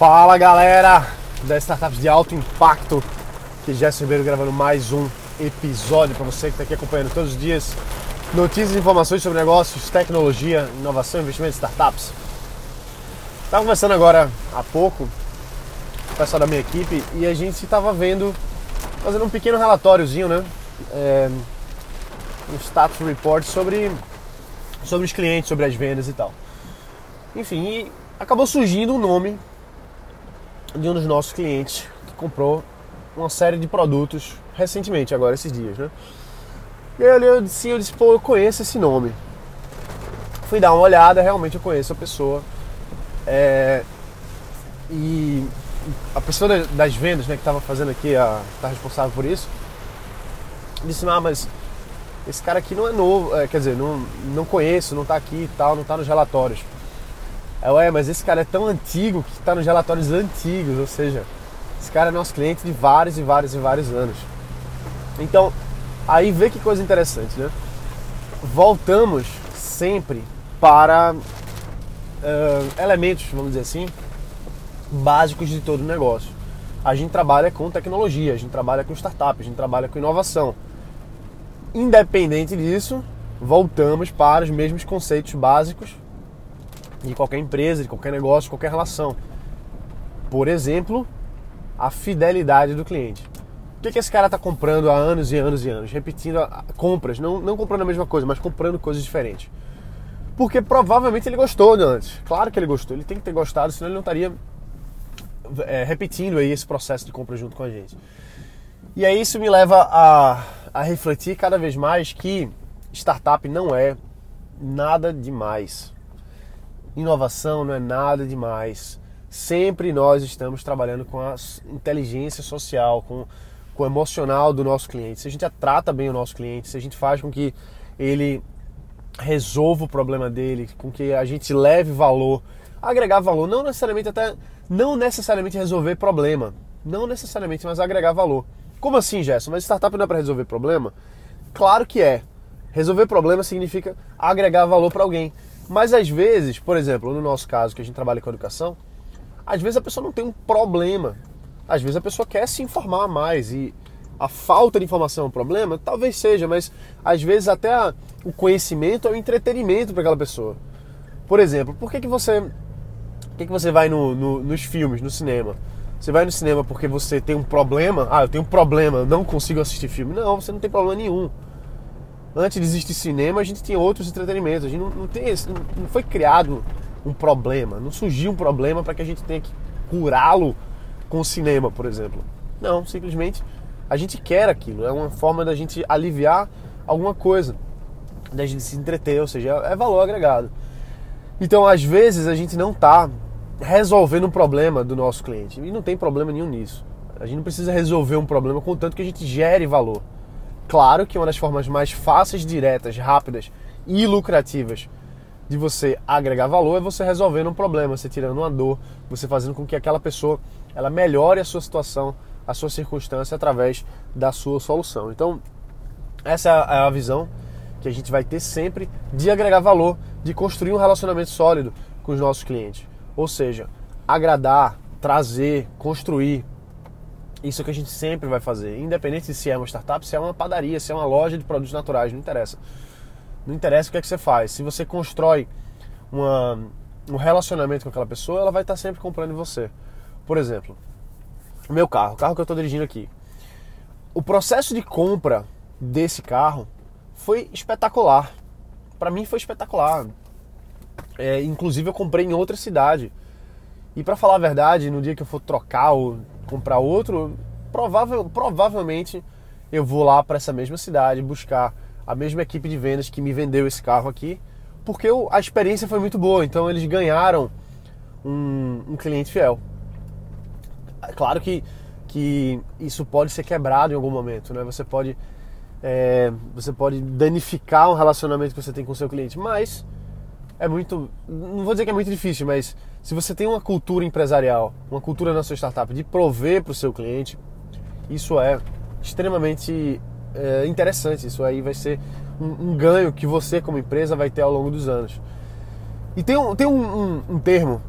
Fala galera das startups de alto impacto, que Gerson Ribeiro gravando mais um episódio para você que está aqui acompanhando todos os dias notícias e informações sobre negócios, tecnologia, inovação, investimento, startups. Estava conversando agora há pouco com o pessoal da minha equipe e a gente estava vendo, fazendo um pequeno relatóriozinho, né? É, um status report sobre, sobre os clientes, sobre as vendas e tal. Enfim, acabou surgindo um nome de um dos nossos clientes que comprou uma série de produtos recentemente, agora esses dias, né? E aí eu disse, eu disse, pô, eu conheço esse nome. Fui dar uma olhada, realmente eu conheço a pessoa. É, e a pessoa das vendas, né, que estava fazendo aqui, a, tá responsável por isso, disse, ah, mas esse cara aqui não é novo, é, quer dizer, não, não conheço, não está aqui e tal, não está nos relatórios. É, ué, mas esse cara é tão antigo que está nos relatórios antigos, ou seja, esse cara é nosso cliente de vários e vários e vários anos. Então, aí vê que coisa interessante, né? Voltamos sempre para uh, elementos, vamos dizer assim, básicos de todo o negócio. A gente trabalha com tecnologia, a gente trabalha com startup, a gente trabalha com inovação. Independente disso, voltamos para os mesmos conceitos básicos de qualquer empresa, de qualquer negócio, de qualquer relação. Por exemplo, a fidelidade do cliente. O que, que esse cara está comprando há anos e anos e anos? Repetindo compras, não, não comprando a mesma coisa, mas comprando coisas diferentes. Porque provavelmente ele gostou de antes. Claro que ele gostou, ele tem que ter gostado, senão ele não estaria é, repetindo aí esse processo de compra junto com a gente. E aí isso me leva a, a refletir cada vez mais que startup não é nada demais. Inovação não é nada demais. Sempre nós estamos trabalhando com a inteligência social, com, com o emocional do nosso cliente. Se a gente trata bem o nosso cliente, se a gente faz com que ele resolva o problema dele, com que a gente leve valor, agregar valor, não necessariamente até não necessariamente resolver problema, não necessariamente, mas agregar valor. Como assim, Gerson? Mas startup não é para resolver problema? Claro que é. Resolver problema significa agregar valor para alguém. Mas às vezes, por exemplo, no nosso caso que a gente trabalha com educação, às vezes a pessoa não tem um problema. Às vezes a pessoa quer se informar mais e a falta de informação é um problema? Talvez seja, mas às vezes até a, o conhecimento é o um entretenimento para aquela pessoa. Por exemplo, por que, que você por que, que você vai no, no, nos filmes, no cinema? Você vai no cinema porque você tem um problema? Ah, eu tenho um problema, não consigo assistir filme. Não, você não tem problema nenhum antes de existir cinema, a gente tinha outros entretenimentos. A gente não, não tem esse, não, foi criado um problema, não surgiu um problema para que a gente tenha que curá-lo com o cinema, por exemplo. Não, simplesmente a gente quer aquilo, é uma forma da gente aliviar alguma coisa, da gente se entreter, ou seja, é valor agregado. Então, às vezes a gente não está resolvendo um problema do nosso cliente e não tem problema nenhum nisso. A gente não precisa resolver um problema contanto que a gente gere valor. Claro que uma das formas mais fáceis, diretas, rápidas e lucrativas de você agregar valor é você resolvendo um problema, você tirando uma dor, você fazendo com que aquela pessoa ela melhore a sua situação, a sua circunstância através da sua solução. Então, essa é a visão que a gente vai ter sempre de agregar valor, de construir um relacionamento sólido com os nossos clientes. Ou seja, agradar, trazer, construir, isso é que a gente sempre vai fazer, independente de se é uma startup, se é uma padaria, se é uma loja de produtos naturais, não interessa. Não interessa o que é que você faz. Se você constrói uma, um relacionamento com aquela pessoa, ela vai estar sempre comprando em você. Por exemplo, o meu carro, o carro que eu estou dirigindo aqui. O processo de compra desse carro foi espetacular. Para mim foi espetacular. É, inclusive eu comprei em outra cidade. E para falar a verdade, no dia que eu for trocar ou comprar outro, provável, provavelmente eu vou lá para essa mesma cidade buscar a mesma equipe de vendas que me vendeu esse carro aqui, porque eu, a experiência foi muito boa. Então eles ganharam um, um cliente fiel. É claro que, que isso pode ser quebrado em algum momento, né? Você pode é, você pode danificar um relacionamento que você tem com o seu cliente, mas é muito, não vou dizer que é muito difícil, mas se você tem uma cultura empresarial, uma cultura na sua startup de prover para o seu cliente, isso é extremamente é, interessante. Isso aí vai ser um, um, ganho que você, como empresa, vai ter ao longo dos anos. E tem um, tem um, um, um termo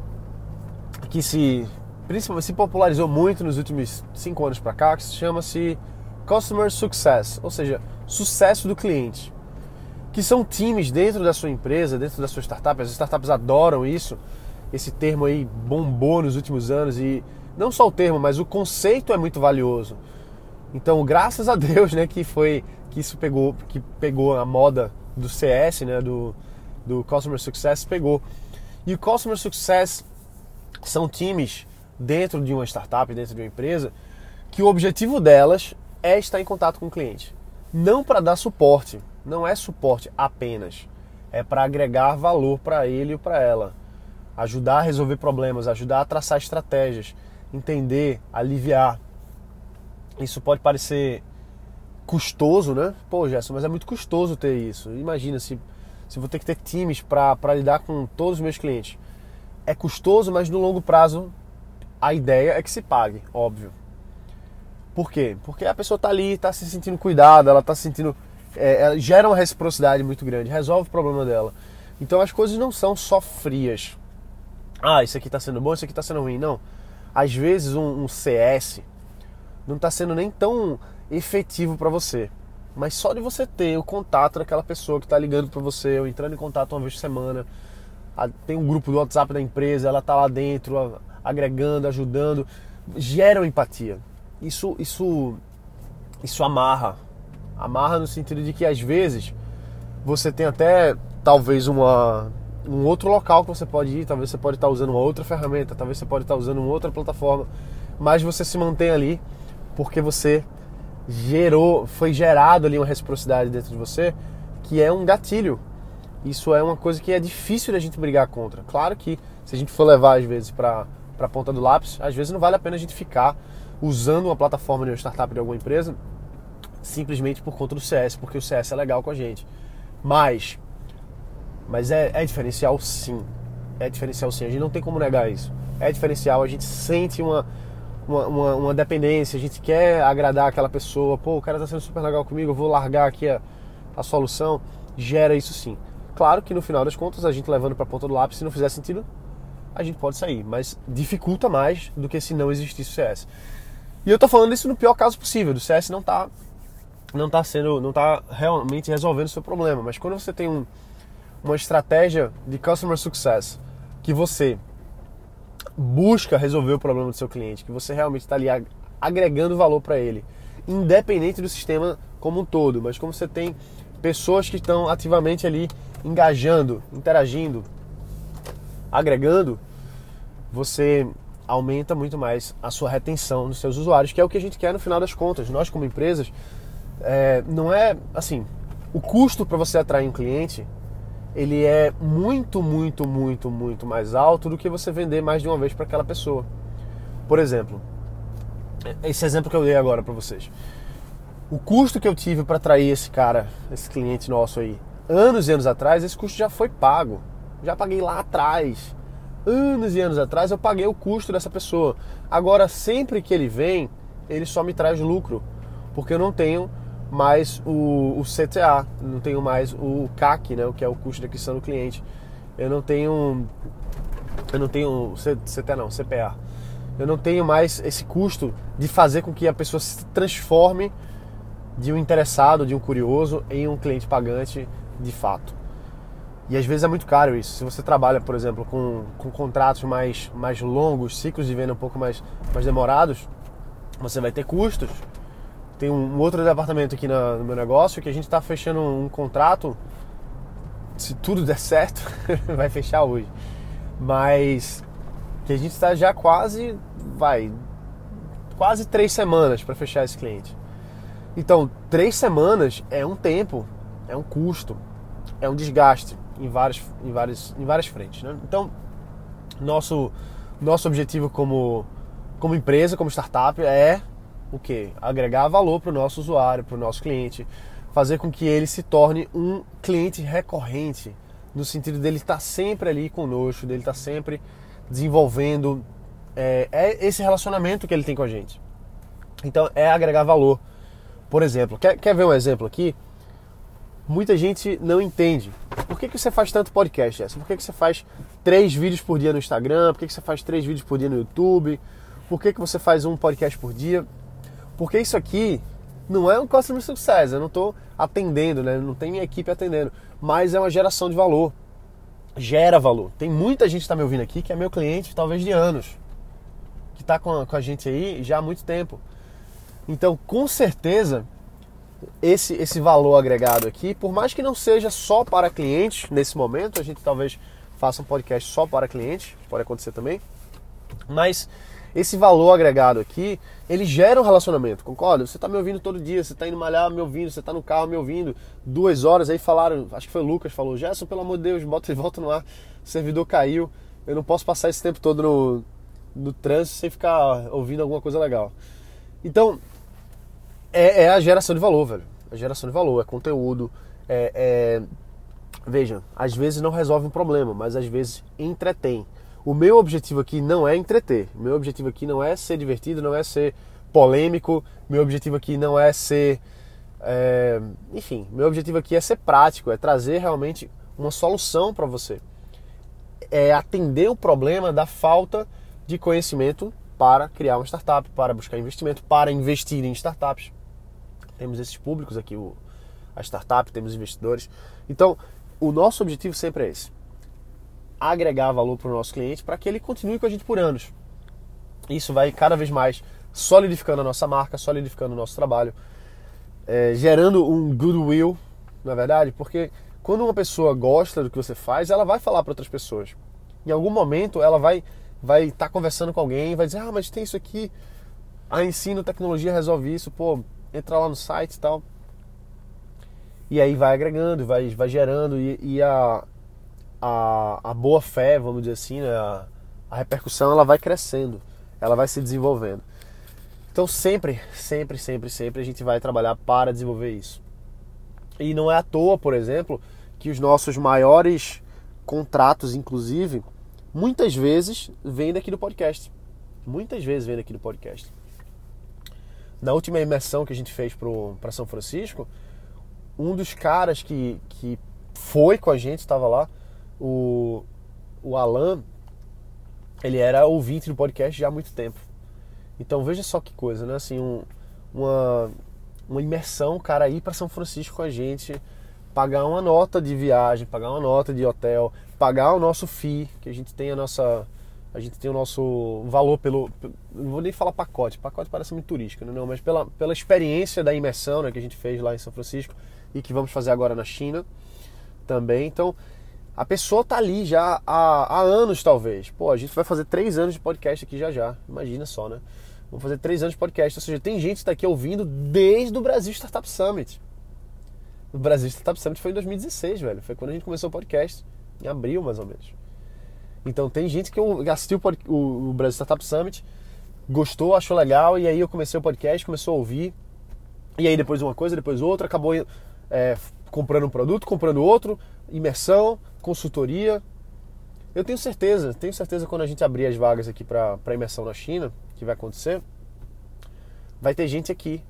que se principalmente se popularizou muito nos últimos cinco anos para cá, que chama-se Customer Success, ou seja, sucesso do cliente. Que são times dentro da sua empresa, dentro da sua startup. As startups adoram isso. Esse termo aí bombou nos últimos anos e não só o termo, mas o conceito é muito valioso. Então, graças a Deus, né, que foi que isso pegou, que pegou a moda do CS, né, do, do Customer Success pegou. E o Customer Success são times dentro de uma startup, dentro de uma empresa, que o objetivo delas é estar em contato com o cliente. Não para dar suporte, não é suporte apenas, é para agregar valor para ele e para ela, ajudar a resolver problemas, ajudar a traçar estratégias, entender, aliviar. Isso pode parecer custoso, né? Pô, Gerson, mas é muito custoso ter isso. Imagina se, se vou ter que ter times para lidar com todos os meus clientes. É custoso, mas no longo prazo a ideia é que se pague, óbvio. Por quê? Porque a pessoa está ali, está se sentindo cuidada, ela está se sentindo. É, ela gera uma reciprocidade muito grande, resolve o problema dela. Então as coisas não são só frias. Ah, isso aqui está sendo bom, isso aqui está sendo ruim. Não. Às vezes um, um CS não está sendo nem tão efetivo para você. Mas só de você ter o contato daquela pessoa que está ligando para você, ou entrando em contato uma vez por semana, tem um grupo do WhatsApp da empresa, ela está lá dentro, agregando, ajudando, geram empatia. Isso, isso, isso amarra. Amarra no sentido de que às vezes você tem até talvez uma, um outro local que você pode ir, talvez você pode estar usando uma outra ferramenta, talvez você pode estar usando uma outra plataforma, mas você se mantém ali porque você gerou, foi gerado ali uma reciprocidade dentro de você que é um gatilho. Isso é uma coisa que é difícil da gente brigar contra. Claro que se a gente for levar às vezes para a ponta do lápis, às vezes não vale a pena a gente ficar usando uma plataforma de uma startup de alguma empresa simplesmente por conta do CS, porque o CS é legal com a gente. Mas, mas é, é diferencial sim. É diferencial sim. A gente não tem como negar isso. É diferencial. A gente sente uma, uma, uma, uma dependência. A gente quer agradar aquela pessoa. Pô, o cara tá sendo super legal comigo. Eu vou largar aqui a, a solução. Gera isso sim. Claro que no final das contas, a gente levando para ponta do lápis, se não fizer sentido, a gente pode sair, mas dificulta mais do que se não existisse o CS. E eu tô falando isso no pior caso possível, do CS não tá não tá sendo, não tá realmente resolvendo o seu problema, mas quando você tem um, uma estratégia de customer success que você busca resolver o problema do seu cliente, que você realmente está ali agregando valor para ele, independente do sistema como um todo, mas como você tem pessoas que estão ativamente ali engajando, interagindo, agregando, você aumenta muito mais a sua retenção dos seus usuários, que é o que a gente quer no final das contas. Nós, como empresas, é, não é assim. O custo para você atrair um cliente ele é muito, muito, muito, muito mais alto do que você vender mais de uma vez para aquela pessoa. Por exemplo, esse exemplo que eu dei agora para vocês. O custo que eu tive para atrair esse cara, esse cliente nosso aí, anos e anos atrás, esse custo já foi pago já paguei lá atrás. Anos e anos atrás eu paguei o custo dessa pessoa. Agora, sempre que ele vem, ele só me traz lucro, porque eu não tenho mais o, o CTA, não tenho mais o CAC, né, o que é o custo de aquisição do cliente. Eu não tenho eu não tenho CTA não, CPA. Eu não tenho mais esse custo de fazer com que a pessoa se transforme de um interessado, de um curioso em um cliente pagante de fato. E às vezes é muito caro isso. Se você trabalha, por exemplo, com, com contratos mais, mais longos, ciclos de venda um pouco mais, mais demorados, você vai ter custos. Tem um, outro departamento aqui na, no meu negócio que a gente está fechando um, contrato. Se tudo der certo, vai fechar hoje. Mas que a gente está já quase, vai, quase três semanas para fechar esse cliente. Então, três semanas é um tempo, é um custo, é um desgaste em várias, em várias, em várias frentes. Né? Então, nosso, nosso objetivo como, como empresa, como startup, é o que? Agregar valor para o nosso usuário, para o nosso cliente, fazer com que ele se torne um cliente recorrente, no sentido dele estar sempre ali conosco, dele estar sempre desenvolvendo é, é esse relacionamento que ele tem com a gente. Então, é agregar valor. Por exemplo, quer, quer ver um exemplo aqui? Muita gente não entende por que, que você faz tanto podcast, Jess? Por que, que você faz três vídeos por dia no Instagram? Por que, que você faz três vídeos por dia no YouTube? Por que, que você faz um podcast por dia? Porque isso aqui não é um customer success, eu não estou atendendo, né? não tem minha equipe atendendo, mas é uma geração de valor. Gera valor. Tem muita gente que está me ouvindo aqui que é meu cliente, talvez de anos, que está com, com a gente aí já há muito tempo. Então, com certeza, esse, esse valor agregado aqui, por mais que não seja só para clientes nesse momento, a gente talvez faça um podcast só para clientes, pode acontecer também, mas esse valor agregado aqui, ele gera um relacionamento, concorda? Você está me ouvindo todo dia, você está indo malhar me ouvindo, você está no carro me ouvindo, duas horas aí falaram, acho que foi o Lucas falou, Gerson, pelo amor de Deus, bota de volta no ar, o servidor caiu, eu não posso passar esse tempo todo no, no trânsito sem ficar ouvindo alguma coisa legal. Então, é, é a geração de valor, velho. A geração de valor, é conteúdo, é, é... Veja, às vezes não resolve um problema, mas às vezes entretém. O meu objetivo aqui não é entreter. O meu objetivo aqui não é ser divertido, não é ser polêmico. Meu objetivo aqui não é ser. É... Enfim, meu objetivo aqui é ser prático, é trazer realmente uma solução para você. É atender o problema da falta de conhecimento para criar uma startup, para buscar investimento, para investir em startups. Temos esses públicos aqui, o, a startup, temos investidores. Então, o nosso objetivo sempre é esse agregar valor para o nosso cliente para que ele continue com a gente por anos. Isso vai cada vez mais solidificando a nossa marca, solidificando o nosso trabalho, é, gerando um goodwill, na é verdade, porque quando uma pessoa gosta do que você faz, ela vai falar para outras pessoas. Em algum momento ela vai vai estar tá conversando com alguém, vai dizer: "Ah, mas tem isso aqui. A Ensino Tecnologia resolve isso, pô, entra lá no site e tal". E aí vai agregando, vai vai gerando e, e a a, a boa fé, vamos dizer assim, né? a, a repercussão ela vai crescendo, ela vai se desenvolvendo. Então sempre, sempre, sempre, sempre a gente vai trabalhar para desenvolver isso. E não é à toa, por exemplo, que os nossos maiores contratos, inclusive, muitas vezes vêm daqui do podcast. Muitas vezes vêm daqui do podcast. Na última imersão que a gente fez para São Francisco, um dos caras que, que foi com a gente, estava lá, o, o Alan, ele era ouvinte do podcast já há muito tempo. Então veja só que coisa, né? Assim, um, uma, uma imersão, cara ir para São Francisco com a gente, pagar uma nota de viagem, pagar uma nota de hotel, pagar o nosso FII, que a gente tem a nossa a gente tem o nosso valor pelo não vou nem falar pacote, pacote parece muito turístico, né? não, mas pela, pela experiência da imersão, né, que a gente fez lá em São Francisco e que vamos fazer agora na China também. Então, a pessoa tá ali já há, há, anos, talvez. Pô, a gente vai fazer três anos de podcast aqui já já. Imagina só, né? Vamos fazer três anos de podcast. Ou seja, tem gente que está aqui ouvindo desde o Brasil Startup Summit. O Brasil Startup Summit foi em 2016, velho. Foi quando a gente começou o podcast. Em abril, mais ou menos. Então tem gente que assistiu o, o Brasil Startup Summit, gostou, achou legal, e aí eu comecei o podcast, começou a ouvir. E aí depois uma coisa, depois outra, acabou é, comprando um produto, comprando outro, imersão, consultoria. Eu tenho certeza, tenho certeza quando a gente abrir as vagas aqui para imersão na China, que vai acontecer, vai ter gente aqui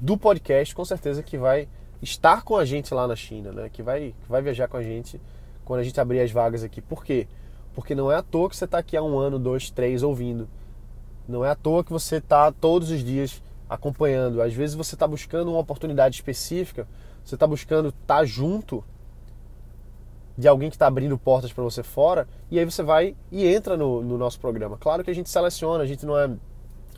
do podcast, com certeza, que vai estar com a gente lá na China, né? Que vai, que vai viajar com a gente quando a gente abrir as vagas aqui. Por quê? Porque não é à toa que você está aqui há um ano, dois, três ouvindo. Não é à toa que você está todos os dias acompanhando. Às vezes você está buscando uma oportunidade específica, você está buscando estar tá junto de alguém que está abrindo portas para você fora, e aí você vai e entra no, no, nosso programa. Claro que a gente seleciona, a gente não é,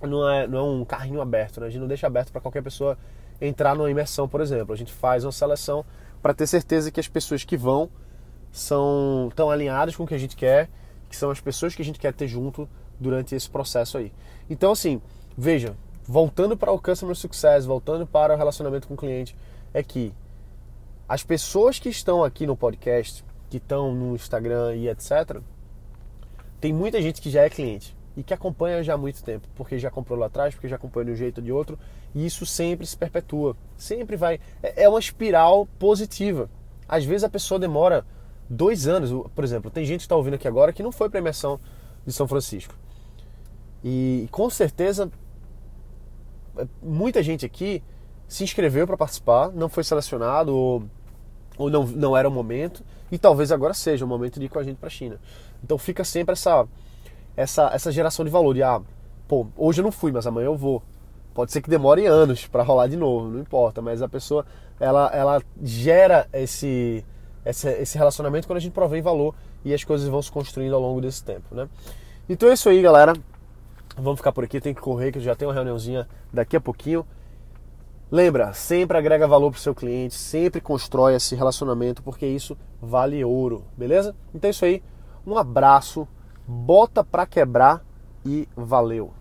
não é, não é um carrinho aberto, né? a gente não deixa aberto para qualquer pessoa entrar numa imersão, por exemplo. A gente faz uma seleção para ter certeza que as pessoas que vão são tão alinhadas com o que a gente quer, que são as pessoas que a gente quer ter junto durante esse processo aí. Então, assim, veja, voltando para o customer success, voltando para o relacionamento com o cliente, é que as pessoas que estão aqui no podcast, que estão no Instagram e etc. Tem muita gente que já é cliente e que acompanha já há muito tempo, porque já comprou lá atrás, porque já acompanha de um jeito ou de outro, e isso sempre se perpetua, sempre vai. É, é uma espiral positiva. Às vezes a pessoa demora dois anos, por exemplo, tem gente que está ouvindo aqui agora que não foi para a imersão de São Francisco. E com certeza muita gente aqui se inscreveu para participar, não foi selecionado ou ou não, não era o momento, e talvez agora seja o momento de ir com a gente para a China. Então fica sempre essa, essa, essa geração de valor, de ah, pô, hoje eu não fui, mas amanhã eu vou. Pode ser que demore anos para rolar de novo, não importa, mas a pessoa ela, ela gera esse, esse, esse relacionamento quando a gente provém valor e as coisas vão se construindo ao longo desse tempo, né? Então é isso aí, galera. Vamos ficar por aqui, tem que correr, que já tem uma reuniãozinha daqui a pouquinho. Lembra, sempre agrega valor para o seu cliente, sempre constrói esse relacionamento, porque isso vale ouro, beleza? Então é isso aí, um abraço, bota para quebrar e valeu!